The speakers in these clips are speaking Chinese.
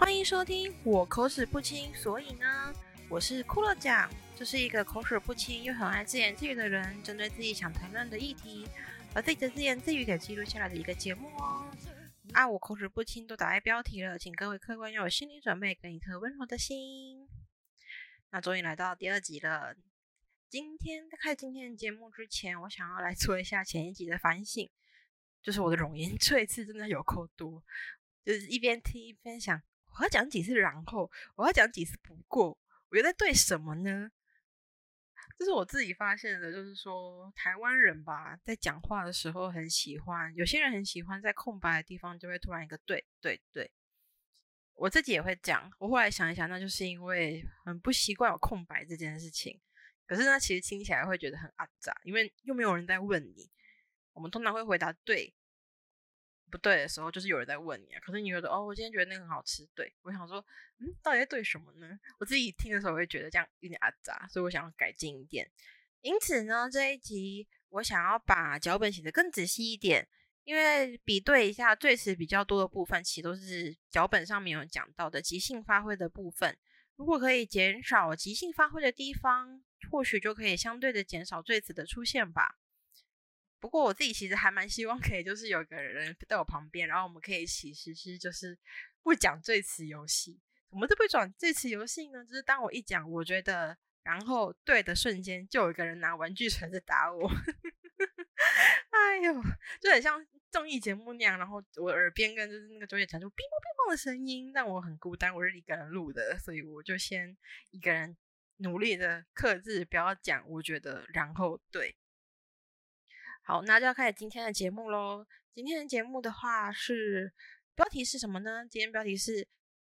欢迎收听，我口齿不清，所以呢，我是骷髅酱，这是一个口齿不清又很爱自言自语的人，针对自己想谈论的议题，把自己的自言自语给记录下来的一个节目哦。啊，我口齿不清都打在标题了，请各位客官要有心理准备，跟一颗温柔的心。那终于来到第二集了，今天在开今天的节目之前，我想要来做一下前一集的反省，就是我的容颜 这一次真的有够多，就是一边听一边想。我要讲几次，然后我要讲几次，不过我又在对什么呢？这是我自己发现的，就是说台湾人吧，在讲话的时候很喜欢，有些人很喜欢在空白的地方就会突然一个对对对，我自己也会讲。我后来想一想，那就是因为很不习惯有空白这件事情。可是呢，其实听起来会觉得很阿杂，因为又没有人在问你，我们通常会回答对。不对的时候，就是有人在问你啊。可是你觉得哦，我今天觉得那个很好吃。对我想说，嗯，到底在对什么呢？我自己听的时候会觉得这样有点阿杂，所以我想要改进一点。因此呢，这一集我想要把脚本写得更仔细一点，因为比对一下最词比较多的部分，其实都是脚本上面有讲到的即兴发挥的部分。如果可以减少即兴发挥的地方，或许就可以相对的减少最词的出现吧。不过我自己其实还蛮希望可以，就是有个人在我旁边，然后我们可以一起实施，就是不讲最词游戏。我们都不转最词游戏呢，就是当我一讲，我觉得然后对的瞬间，就有一个人拿玩具锤子打我。哎呦，就很像综艺节目那样，然后我耳边跟就是那个周叶传出乒乓乒乓的声音，但我很孤单，我是一个人录的，所以我就先一个人努力的克制，不要讲。我觉得然后对。好，那就要开始今天的节目喽。今天的节目的话是标题是什么呢？今天标题是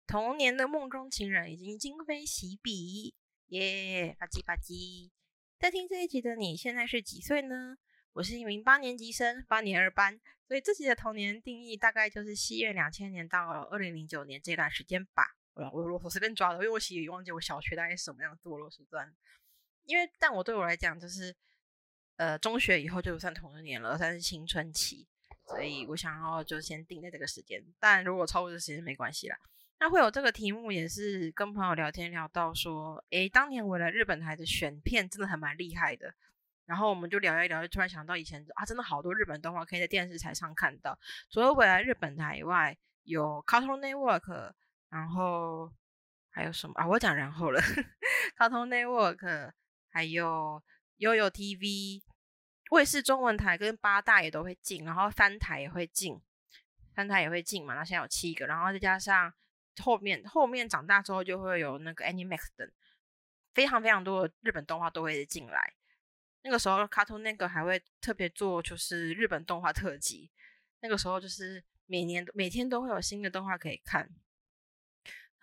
童年的梦中情人已经今非昔比，耶，吧唧吧唧。在听这一集的你现在是几岁呢？我是一名八年级生，八年二班，所以自己的童年定义大概就是西元两千年到二零零九年这段时间吧。我我我随便抓的，因为我其实忘记我小学大概什么样堕落时段。因为但我对我来讲就是。呃，中学以后就不算童年了，算是青春期，所以我想要就先定在这个时间。但如果超过这时间没关系啦。那会有这个题目，也是跟朋友聊天聊到说，诶，当年为了日本台的选片真的还蛮厉害的。然后我们就聊一聊，就突然想到以前啊，真的好多日本动画可以在电视台上看到。除了未来日本台以外，有 Cartoon Network，然后还有什么啊？我讲然后了，Cartoon Network，还有。悠悠 TV、卫视中文台跟八大也都会进，然后三台也会进，三台也会进嘛。那现在有七个，然后再加上后面后面长大之后就会有那个 Animax 等，非常非常多的日本动画都会进来。那个时候，Cartoon 那个还会特别做就是日本动画特辑，那个时候就是每年每天都会有新的动画可以看。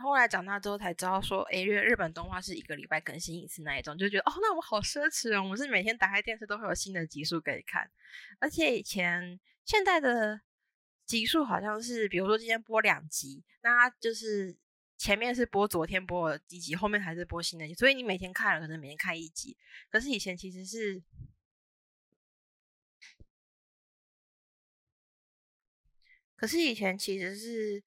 后来长大之后才知道，说，诶，日日本动画是一个礼拜更新一次那一种，就觉得，哦，那我好奢侈哦，我是每天打开电视都会有新的集数可以看，而且以前现在的集数好像是，比如说今天播两集，那就是前面是播昨天播的几集，后面还是播新的集，所以你每天看了可能每天看一集，可是以前其实是，可是以前其实是。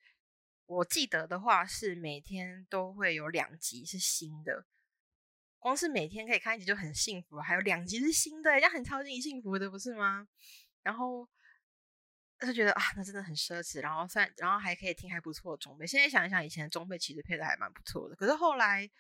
我记得的话是每天都会有两集是新的，光是每天可以看一集就很幸福，还有两集是新的，这样很超级幸福的，不是吗？然后就觉得啊，那真的很奢侈。然后算，然后还可以听还不错的中配。现在想一想，以前的中配其实配的还蛮不错的。可是后来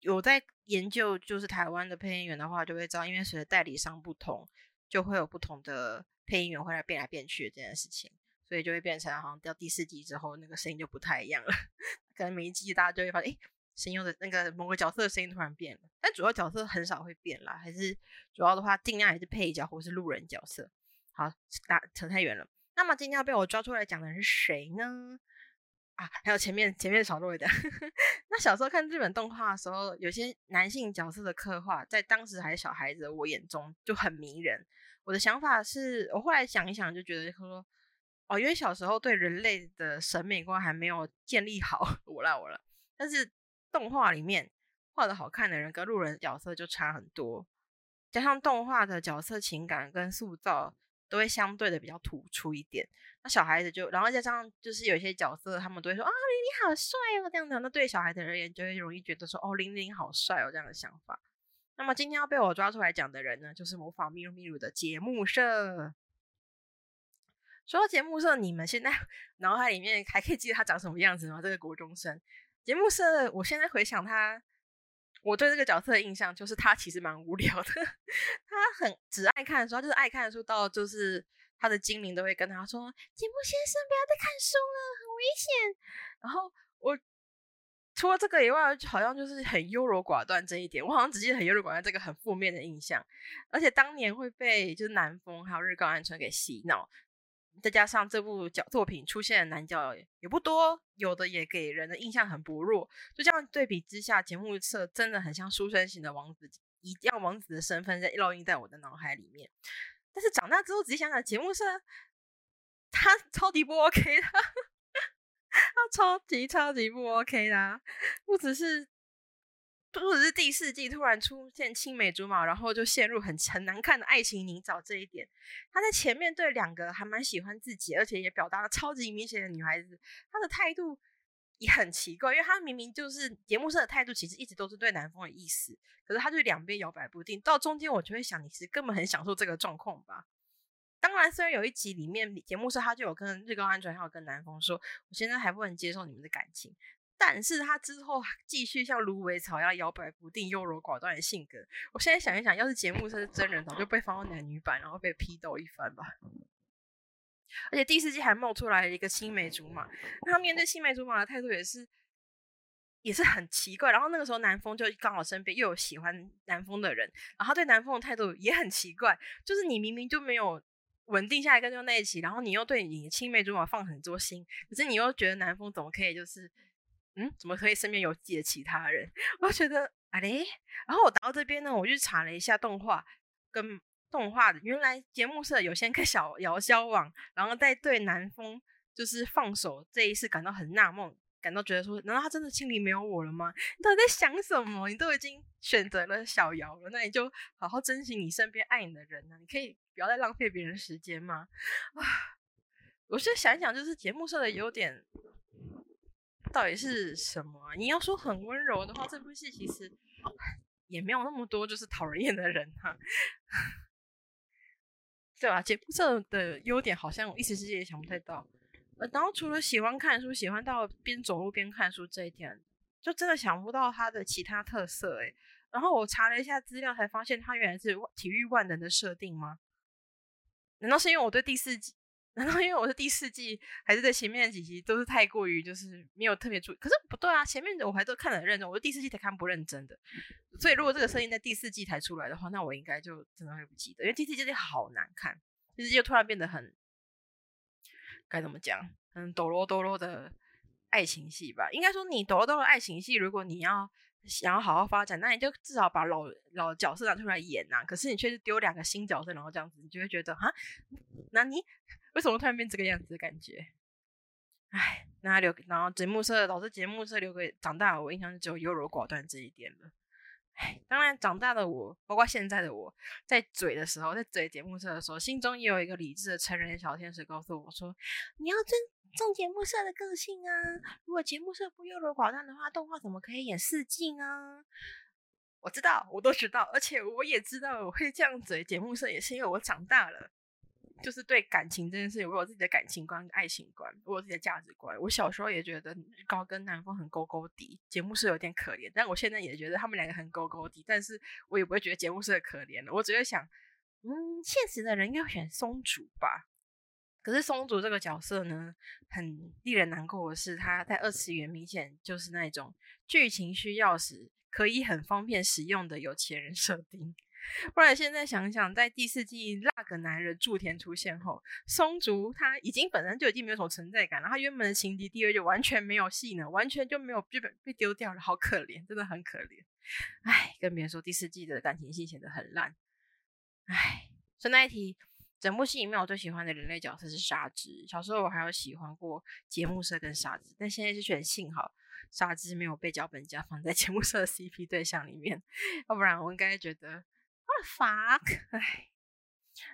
有在研究，就是台湾的配音员的话，就会知道，因为随着代理商不同，就会有不同的配音员会来变来变去这件事情。所以就会变成好像到第四集之后，那个声音就不太一样了。可能每一集大家就会发现，哎，声优的那个某个角色的声音突然变了。但主要角色很少会变啦，还是主要的话尽量还是配角或是路人角色。好，打扯太远了。那么今天要被我抓出来讲的是谁呢？啊，还有前面前面少落的。那小时候看日本动画的时候，有些男性角色的刻画，在当时还是小孩子我眼中就很迷人。我的想法是我后来想一想，就觉得说。哦，因为小时候对人类的审美观还没有建立好，我啦我了。但是动画里面画的好看的人跟路人角色就差很多，加上动画的角色情感跟塑造都会相对的比较突出一点。那小孩子就，然后加上就是有一些角色，他们都会说啊，玲玲好帅哦，这样的。那对小孩子而言，就会容易觉得说，哦，玲玲好帅哦，这样的想法。那么今天要被我抓出来讲的人呢，就是模仿咪噜咪噜的节目社。说到节目社，你们现在 脑海里面还可以记得他长什么样子吗？这个国中生节目社，我现在回想他，我对这个角色的印象就是他其实蛮无聊的，他很只爱看书，就是爱看书到就是。他的精灵都会跟他说：“节目先生，不要再看书了，很危险。”然后我除了这个以外，好像就是很优柔寡断这一点，我好像只记得很优柔寡断这个很负面的印象。而且当年会被就是南风还有日高安春给洗脑，再加上这部角作品出现的男角也不多，有的也给人的印象很薄弱。就这样对比之下，节目社真的很像书生型的王子，一样王子的身份在烙印在我的脑海里面。但是长大之后仔细想想，节目是他超级不 OK 的，他超级超级不 OK 的，不只是不只是第四季突然出现青梅竹马，然后就陷入很很难看的爱情泥沼这一点，他在前面对两个还蛮喜欢自己，而且也表达了超级明显的女孩子，他的态度。也很奇怪，因为他明明就是节目社的态度，其实一直都是对南风的意思，可是他就两边摇摆不定。到中间，我就会想，你其实根本很享受这个状况吧？当然，虽然有一集里面节目社他就有跟日高安全还有跟南风说，我现在还不能接受你们的感情，但是他之后继续像芦苇草一样摇摆不定、优柔寡断的性格。我现在想一想，要是节目是真人，早就被放到男女版，然后被批斗一番吧。而且第四季还冒出来一个青梅竹马，那他面对青梅竹马的态度也是，也是很奇怪。然后那个时候南风就刚好身边又有喜欢南风的人，然后对南风的态度也很奇怪，就是你明明就没有稳定下来跟他在一起，然后你又对你青梅竹马放很多心，可是你又觉得南风怎么可以就是，嗯，怎么可以身边有自己的其他人？我觉得啊嘞，然后我到这边呢，我就查了一下动画跟。动画的原来节目社有先跟小 瑶交往，然后再对南风就是放手这一次感到很纳闷，感到觉得说，难道他真的心里没有我了吗？你到底在想什么？你都已经选择了小瑶了，那你就好好珍惜你身边爱你的人呢？你可以不要再浪费别人时间吗？啊，我是想一想，就是节目社的优点到底是什么？你要说很温柔的话，这部戏其实也没有那么多就是讨人厌的人哈。对吧？节目社的优点好像我一时之间也想不太到。呃，然后除了喜欢看书，喜欢到边走路边看书这一点，就真的想不到它的其他特色诶。然后我查了一下资料，才发现它原来是体育万能的设定吗？难道是因为我对第四季？难道因为我是第四季，还是在前面几集都是太过于就是没有特别注意？可是不对啊，前面的我还都看得很认真，我第四季才看不认真的。所以如果这个声音在第四季才出来的话，那我应该就真的会不记得，因为第四季好难看，第四季就突然变得很该怎么讲，嗯，抖落抖落的爱情戏吧。应该说你抖落抖落爱情戏，如果你要想要好好发展，那你就至少把老老角色拿出来演呐。可是你却是丢两个新角色，然后这样子，你就会觉得啊，那你。为什么突然变这个样子的感觉？哎，那留然后节目社老师节目社留给长大，我印象就只有优柔寡断这一点了。哎，当然长大的我，包括现在的我，在嘴的时候，在嘴节目社的时候，心中也有一个理智的成人小天使告诉我说：“你要尊重节目社的个性啊！如果节目社不优柔寡断的话，动画怎么可以演四季呢？”我知道，我都知道，而且我也知道我会这样嘴节目社，也是因为我长大了。就是对感情这件事情，我有自己的感情观、爱情观，我有自己的价值观。我小时候也觉得高跟男风很勾勾底，节目是有点可怜。但我现在也觉得他们两个很勾勾底，但是我也不会觉得节目是可怜的。我只会想，嗯，现实的人应该选松竹吧？可是松竹这个角色呢，很令人难过的是，他在二次元明显就是那种剧情需要时可以很方便使用的有钱人设定。不然现在想想，在第四季那个男人祝田出现后，松竹他已经本身就已经没有什么存在感了，他原本的情敌地位就完全没有戏呢，完全就没有剧本被丢掉了，好可怜，真的很可怜。唉，跟别人说第四季的感情戏写得很烂。唉，顺带一提，整部戏里面我最喜欢的人类角色是沙织。小时候我还有喜欢过节目社跟沙织，但现在是选幸好沙织没有被脚本家放在节目社的 CP 对象里面，要不然我应该觉得。fuck，哎，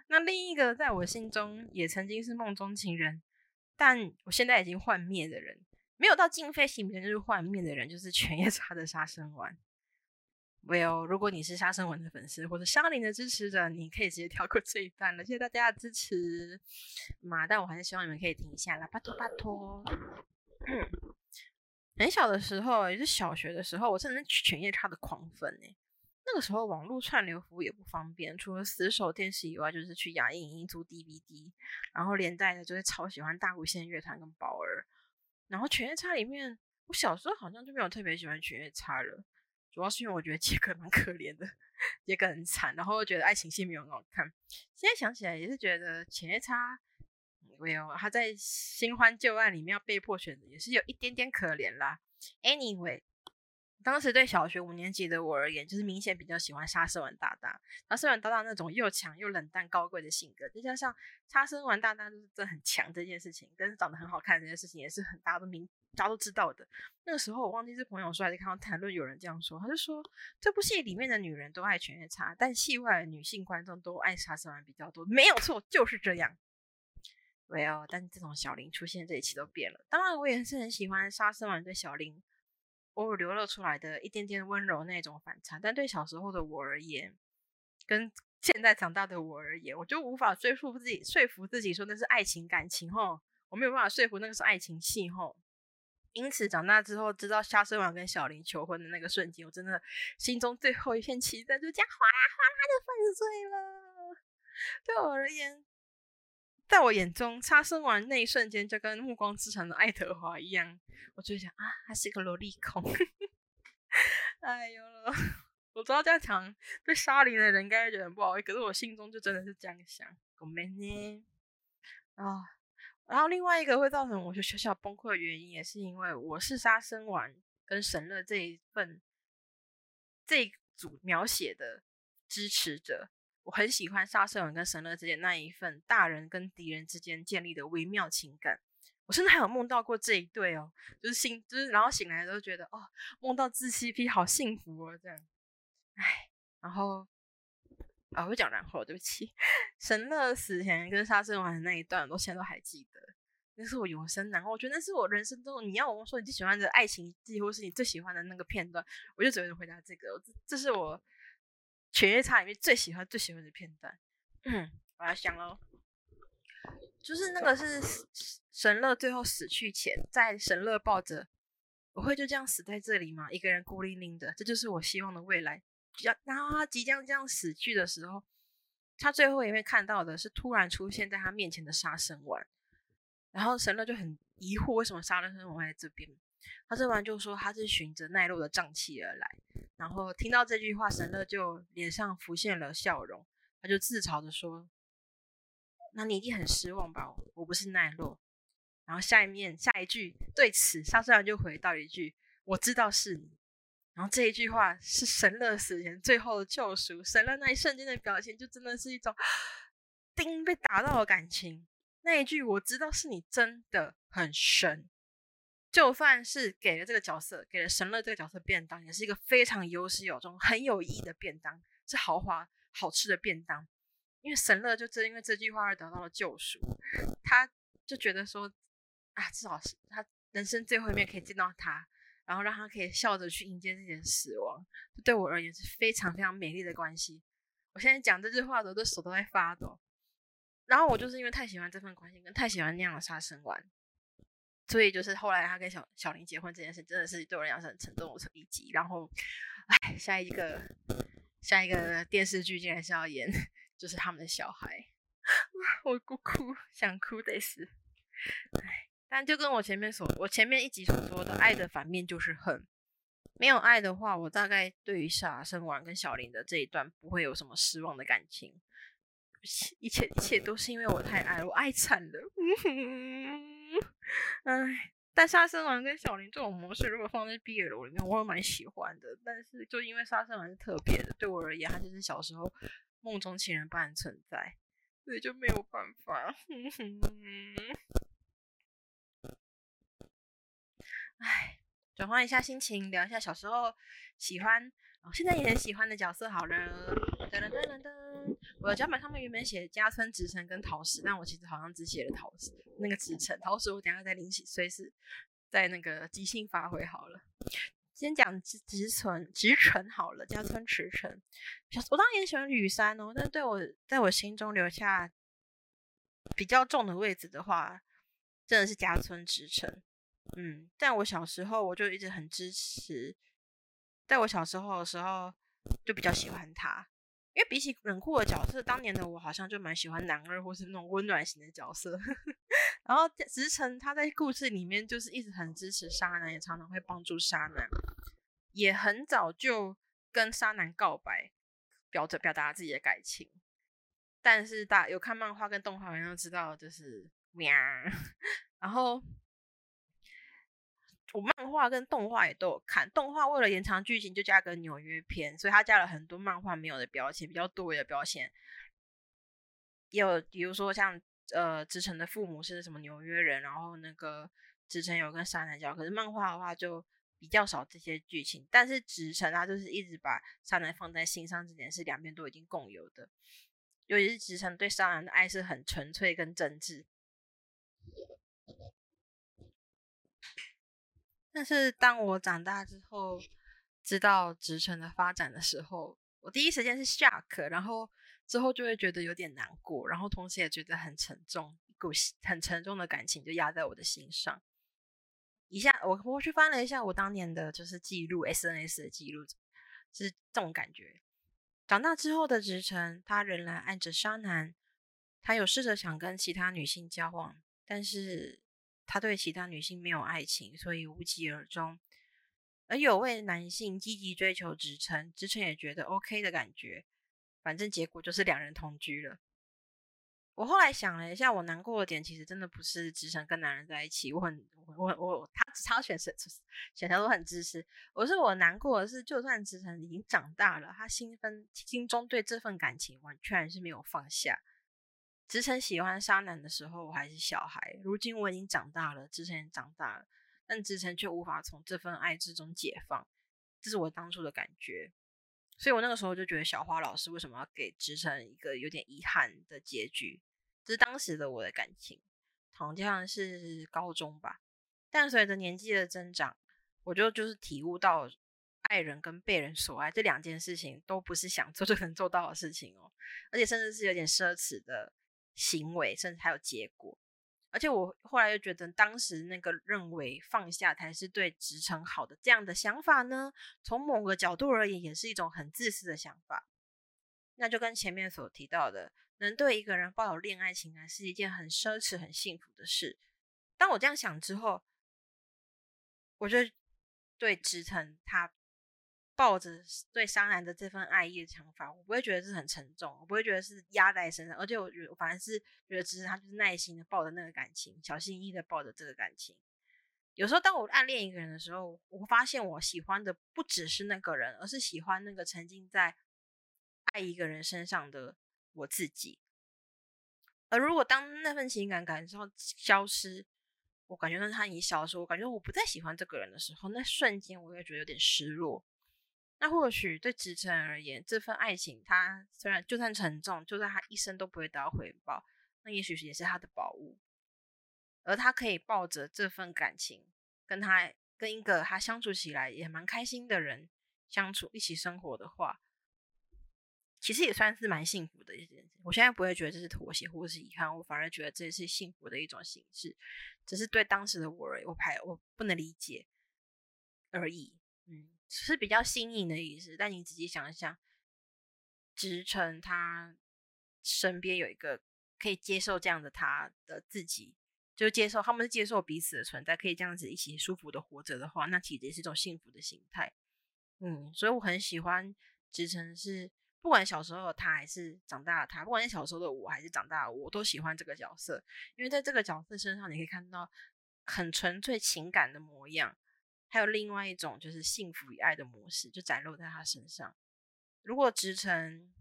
那另一个在我心中也曾经是梦中情人，但我现在已经幻灭的人，没有到今非昔比，就是幻灭的人，就是犬夜叉的杀生丸。Well，如果你是杀生丸的粉丝或者沙林的支持者，你可以直接跳过这一段了。谢谢大家的支持，嘛，但我还是希望你们可以停一下啦，拜托拜托。很小的时候，也是小学的时候，我真的是犬夜叉的狂粉哎。那个时候网络串流服务也不方便，除了死守电视以外，就是去雅影音租 DVD，然后连带的就是超喜欢大无限乐团跟宝儿。然后犬夜叉里面，我小时候好像就没有特别喜欢犬夜叉了。主要是因为我觉得杰克蛮可怜的，杰克很惨，然后又觉得爱情戏没有很好看。现在想起来也是觉得犬夜叉，没有他在新欢旧爱里面要被迫选择，也是有一点点可怜啦。Anyway，当时对小学五年级的我而言，就是明显比较喜欢杀生丸大大。沙生丸大大那种又强又冷淡高贵的性格，再加上杀生丸大大就是真很强这件事情，跟长得很好看这件事情，也是很大家都明。大家都知道的，那个时候我忘记是朋友说还是看到谈论有人这样说，他就说这部戏里面的女人都爱犬夜叉，但戏外的女性观众都爱沙生丸比较多，没有错，就是这样。没有，但这种小林出现这一期都变了。当然，我也是很喜欢沙生丸对小林偶尔流露出来的一点点温柔那种反差，但对小时候的我而言，跟现在长大的我而言，我就无法说服自己，说服自己说那是爱情感情吼，我没有办法说服那个是爱情戏吼。因此，长大之后知道杀生丸跟小林求婚的那个瞬间，我真的心中最后一片期待就这样哗啦哗啦的粉碎了。对我而言，在我眼中，杀生丸那一瞬间就跟《暮光之城》的爱德华一样，我就想啊，他是一个萝莉控。哎呦，我知道这样讲对沙林的人应该觉得很不好意思，可是我心中就真的是这样想。我们呢？啊。然后另外一个会造成我就小小崩溃的原因，也是因为我是杀生丸跟神乐这一份这一组描写的支持者，我很喜欢杀生丸跟神乐之间那一份大人跟敌人之间建立的微妙情感。我甚至还有梦到过这一对哦，就是醒，就是然后醒来都觉得哦，梦到自 CP 好幸福哦，这样。唉，然后。啊，会讲然后，对不起。神乐死前跟杀生丸的那一段，我现在都还记得，那是我永生难忘。我觉得那是我人生中，你要我说你最喜欢的爱情几乎是你最喜欢的那个片段，我就只能回答这个。这这是我《犬夜叉》里面最喜欢、最喜欢的片段。嗯，我要想喽，就是那个是神乐最后死去前，在神乐抱着，我会就这样死在这里吗？一个人孤零零的，这就是我希望的未来。然后他即将这样死去的时候，他最后也会看到的是突然出现在他面前的杀生丸。然后神乐就很疑惑，为什么杀生丸会在这边？他这完就说他是循着奈落的瘴气而来。然后听到这句话，神乐就脸上浮现了笑容，他就自嘲的说：“那你一定很失望吧？我不是奈落。”然后下一面下一句对此杀生丸就回到一句：“我知道是你。”然后这一句话是神乐死前最后的救赎。神乐那一瞬间的表现，就真的是一种 钉被打到的感情。那一句我知道是你真的很神，就算是给了这个角色，给了神乐这个角色便当，也是一个非常有始有终、很有意义的便当，是豪华好吃的便当。因为神乐就正因为这句话而得到了救赎，他就觉得说啊，至少是他人生最后一面可以见到他。然后让他可以笑着去迎接自己的死亡，对我而言是非常非常美丽的关系。我现在讲这句话的时候，的手都在发抖。然后我就是因为太喜欢这份关系，跟太喜欢那样的杀生丸，所以就是后来他跟小小林结婚这件事，真的是对我来讲是很沉重的一集。然后，哎，下一个下一个电视剧竟然是要演，就是他们的小孩，我哭哭想哭得死，哎。但就跟我前面所，我前面一集所说的，爱的反面就是恨。没有爱的话，我大概对于傻生丸跟小林的这一段不会有什么失望的感情。一切一切都是因为我太爱了，我爱惨了。唉，但杀生丸跟小林这种模式，如果放在毕业楼里面，我会蛮喜欢的。但是就因为杀生丸是特别的，对我而言，它就是小时候梦中情人般的存在，所以就没有办法。唉，转换一下心情，聊一下小时候喜欢现在也很喜欢的角色好了。噔噔噔噔噔，我的脚本上面原本写加村直城跟桃矢，但我其实好像只写了桃矢那个直城，桃矢我等下再临时随时在那个即兴发挥好了。先讲直直城直城好了，加村直城。我当然也喜欢吕山哦，但对我在我心中留下比较重的位置的话，真的是加村直城。嗯，但我小时候我就一直很支持，在我小时候的时候就比较喜欢他，因为比起冷酷的角色，当年的我好像就蛮喜欢男二或是那种温暖型的角色。然后直城他在故事里面就是一直很支持沙男，也常常会帮助沙男，也很早就跟沙男告白，表着表达自己的感情。但是大有看漫画跟动画的人都知道，就是 喵，然后。我漫画跟动画也都有看，动画为了延长剧情就加个纽约篇，所以他加了很多漫画没有的标签，比较多的标签。有比如说像呃，直城的父母是什么纽约人，然后那个直城有跟沙男交，可是漫画的话就比较少这些剧情。但是直城他就是一直把沙男放在心上，这点是两边都已经共有的。尤其是直城对沙男的爱是很纯粹跟真挚。但是当我长大之后，知道直城的发展的时候，我第一时间是 shock，然后之后就会觉得有点难过，然后同时也觉得很沉重，一股很沉重的感情就压在我的心上。一下我我去翻了一下我当年的就是记录，SNS 的记录，是这种感觉。长大之后的直城，他仍然爱着沙男，他有试着想跟其他女性交往，但是。他对其他女性没有爱情，所以无疾而终。而有位男性积极追求直城，直城也觉得 OK 的感觉。反正结果就是两人同居了。我后来想了一下，我难过的点其实真的不是直城跟男人在一起，我很我我他他选择 选择都很支持。我是我难过的是，就算直城已经长大了，他心分心中对这份感情完全是没有放下。直城喜欢沙男的时候，我还是小孩。如今我已经长大了，直城也长大了，但直城却无法从这份爱之中解放。这是我当初的感觉，所以我那个时候就觉得小花老师为什么要给直城一个有点遗憾的结局？这是当时的我的感情，好像是高中吧。但随着年纪的增长，我就就是体悟到，爱人跟被人所爱这两件事情都不是想做就能做到的事情哦，而且甚至是有点奢侈的。行为甚至还有结果，而且我后来又觉得，当时那个认为放下才是对直城好的这样的想法呢，从某个角度而言，也是一种很自私的想法。那就跟前面所提到的，能对一个人抱有恋爱情感是一件很奢侈、很幸福的事。当我这样想之后，我就对直城他。抱着对伤男的这份爱意的想法，我不会觉得是很沉重，我不会觉得是压在身上，而且我觉得反而是觉得只是他就是耐心的抱着那个感情，小心翼翼的抱着这个感情。有时候当我暗恋一个人的时候，我发现我喜欢的不只是那个人，而是喜欢那个沉浸在爱一个人身上的我自己。而如果当那份情感感受消失，我感觉到他已经消失，我感觉我不再喜欢这个人的时候，那瞬间我也觉得有点失落。那或许对直城而言，这份爱情，他虽然就算沉重，就算他一生都不会得到回报，那也许也是他的宝物。而他可以抱着这份感情，跟他跟一个他相处起来也蛮开心的人相处，一起生活的话，其实也算是蛮幸福的一件事。我现在不会觉得这是妥协或是遗憾，我反而觉得这是幸福的一种形式，只是对当时的我，我排我不能理解而已。嗯。是比较新颖的意思，但你仔细想一想，直城他身边有一个可以接受这样的他的自己，就接受他们是接受彼此的存在，可以这样子一起舒服的活着的话，那其实也是一种幸福的心态。嗯，所以我很喜欢直城，是不管小时候的他还是长大的他，不管是小时候的我还是长大的我，都喜欢这个角色，因为在这个角色身上，你可以看到很纯粹情感的模样。还有另外一种就是幸福与爱的模式，就展露在他身上。如果直城，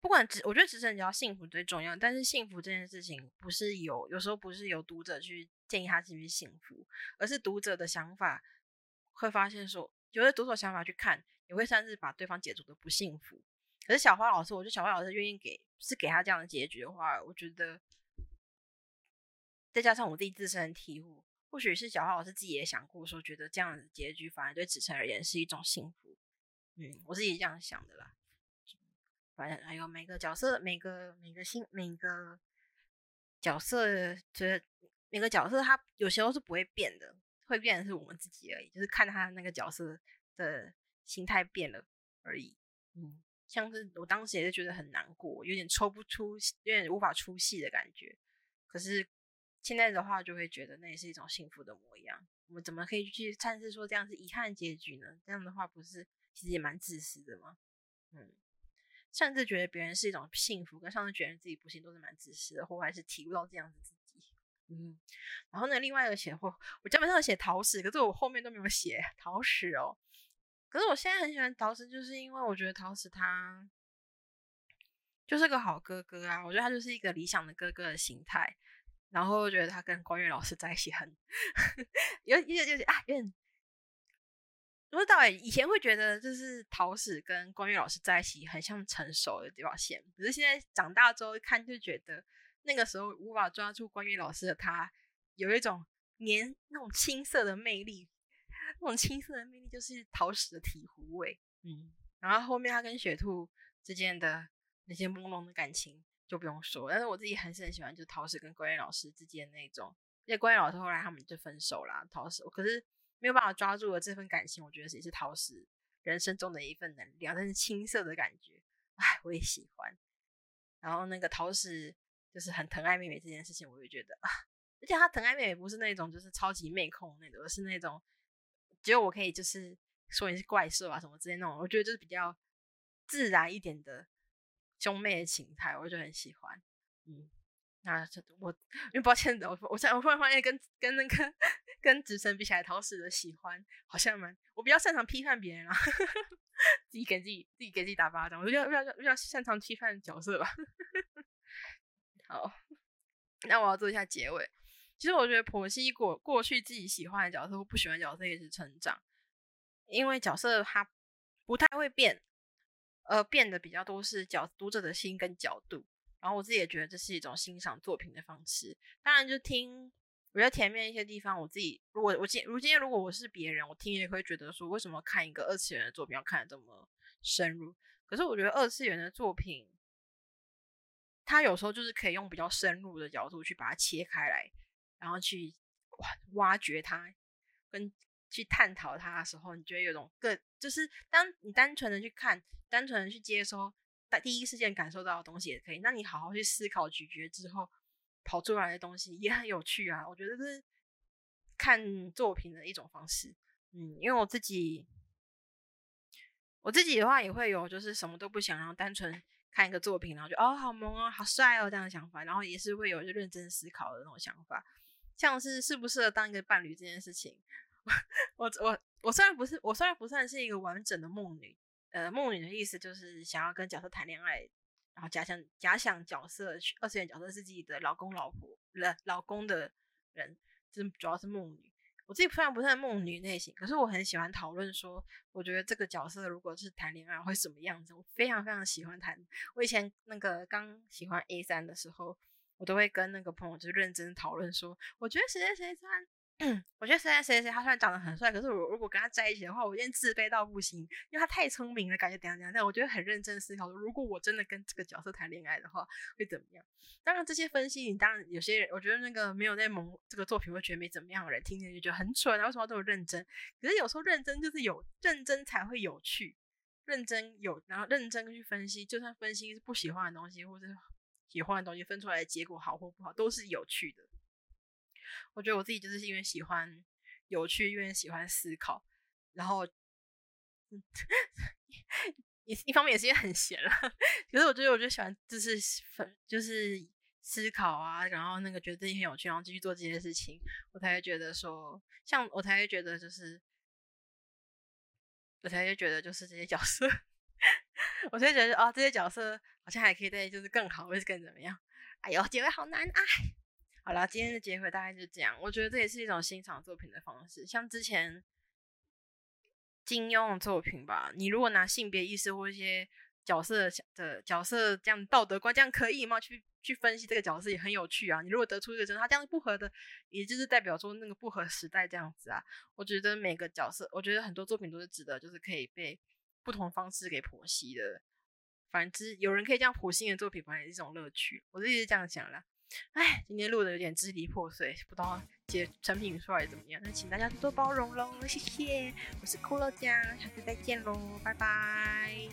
不管直，我觉得直城只要幸福最重要。但是幸福这件事情，不是有有时候不是由读者去建议他是不是幸福，而是读者的想法会发现说，有的读者想法去看，也会算是把对方解读的不幸福。可是小花老师，我觉得小花老师愿意给是给他这样的结局的话，我觉得再加上我自己自身的体悟，或许是小花老师自己也想过，说觉得这样的结局反而对子晨而言是一种幸福。嗯，我自己这样想的啦。反正还有每个角色，每个每个新每个角色，就是每个角色，他有时候是不会变的，会变的是我们自己而已，就是看他那个角色的心态变了而已。嗯。像是我当时也是觉得很难过，有点抽不出，有点无法出戏的感觉。可是现在的话，就会觉得那也是一种幸福的模样。我们怎么可以去阐释说这样是遗憾结局呢？这样的话，不是其实也蛮自私的吗？嗯，上次觉得别人是一种幸福，跟上次觉得自己不幸，都是蛮自私的，或还是体悟到这样子自己。嗯，然后呢，另外一个写或我基本上写陶史，可是我后面都没有写陶史哦。可是我现在很喜欢陶石，就是因为我觉得陶石他就是个好哥哥啊！我觉得他就是一个理想的哥哥的形态。然后我觉得他跟关悦老师在一起很 有有有点啊，有点不知道哎。以前会觉得就是陶史跟关悦老师在一起很像成熟的表现，可是现在长大之后看就觉得那个时候无法抓住关悦老师的他，有一种年那种青涩的魅力。那种青涩的魅力就是桃矢的醍醐味，嗯，然后后面他跟雪兔之间的那些朦胧的感情就不用说，但是我自己还是很喜欢，就是桃矢跟关悦老师之间那种，因为关悦老师后来他们就分手了，桃矢可是没有办法抓住了这份感情，我觉得也是桃石人生中的一份能量，但是青涩的感觉，哎，我也喜欢。然后那个桃石就是很疼爱妹妹这件事情，我也觉得，而且他疼爱妹妹不是那种就是超级妹控那种，而是那种。只有我可以就是说你是怪兽啊什么之类那种，我觉得就是比较自然一点的兄妹的情态，我就很喜欢。嗯，那这我因为抱歉，我我现我突然发现跟跟那个跟直升比起来，陶史的喜欢好像蛮我比较擅长批判别人啊，自己给自己自己给自己打巴掌，我比较比较比较擅长批判角色吧。好，那我要做一下结尾。其实我觉得婆媳过过去自己喜欢的角色或不喜欢角色也是成长，因为角色它不太会变，呃，变得比较多是角读者的心跟角度。然后我自己也觉得这是一种欣赏作品的方式。当然，就听我觉得前面一些地方，我自己如果我今如今天如果我是别人，我听也会觉得说，为什么看一个二次元的作品要看的这么深入？可是我觉得二次元的作品，它有时候就是可以用比较深入的角度去把它切开来。然后去挖挖掘它，跟去探讨它的时候，你觉得有种更就是当你单纯的去看，单纯的去接收在第一事件感受到的东西也可以。那你好好去思考咀嚼之后跑出来的东西也很有趣啊！我觉得是看作品的一种方式。嗯，因为我自己我自己的话也会有，就是什么都不想，然后单纯看一个作品，然后就哦好萌哦，好帅哦这样的想法，然后也是会有就认真思考的那种想法。像是适不适合当一个伴侣这件事情，我我我虽然不是我虽然不算是一个完整的梦女，呃，梦女的意思就是想要跟角色谈恋爱，然后假想假想角色二次元角色是自己的老公老婆了老公的人，就是主要是梦女。我自己虽然不算梦女类型，可是我很喜欢讨论说，我觉得这个角色如果是谈恋爱会什么样子，我非常非常喜欢谈。我以前那个刚喜欢 A 三的时候。我都会跟那个朋友就认真讨论说，我觉得谁谁谁虽然，我觉得谁谁谁谁他虽然长得很帅，可是我如果跟他在一起的话，我有点自卑到不行，因为他太聪明了，感觉怎样怎样。但我觉得很认真思考，如果我真的跟这个角色谈恋爱的话，会怎么样？当然这些分析，你当然有些人，我觉得那个没有在萌这个作品会觉得没怎么样的人，听起来就觉得很蠢啊，为什么都有认真？可是有时候认真就是有认真才会有趣，认真有然后认真去分析，就算分析是不喜欢的东西，或者。喜欢的东西分出来的结果好或不好都是有趣的。我觉得我自己就是因为喜欢有趣，因为喜欢思考，然后，一一方面也是因为很闲了。可是我觉得，我就喜欢就是分就是思考啊，然后那个觉得自己很有趣，然后继续做这些事情，我才会觉得说，像我才会觉得就是，我才会觉得就是这些角色。我就觉得哦，这些角色好像还可以再就是更好，或是更怎么样？哎呦，结尾好难啊！好了，今天的结尾大概就是这样。我觉得这也是一种欣赏作品的方式。像之前金庸的作品吧。你如果拿性别意识或一些角色的角色这样道德观这样可以吗？去去分析这个角色也很有趣啊。你如果得出一个真他这样不合的，也就是代表说那个不合时代这样子啊。我觉得每个角色，我觉得很多作品都是值得，就是可以被不同方式给剖析的。反之，有人可以这样剖析的作品，反而是一种乐趣。我自己是这样想的。哎，今天录的有点支离破碎，不知道结成品出来怎么样，那请大家多多包容喽，谢谢，我是骷髅酱，下次再见喽，拜拜。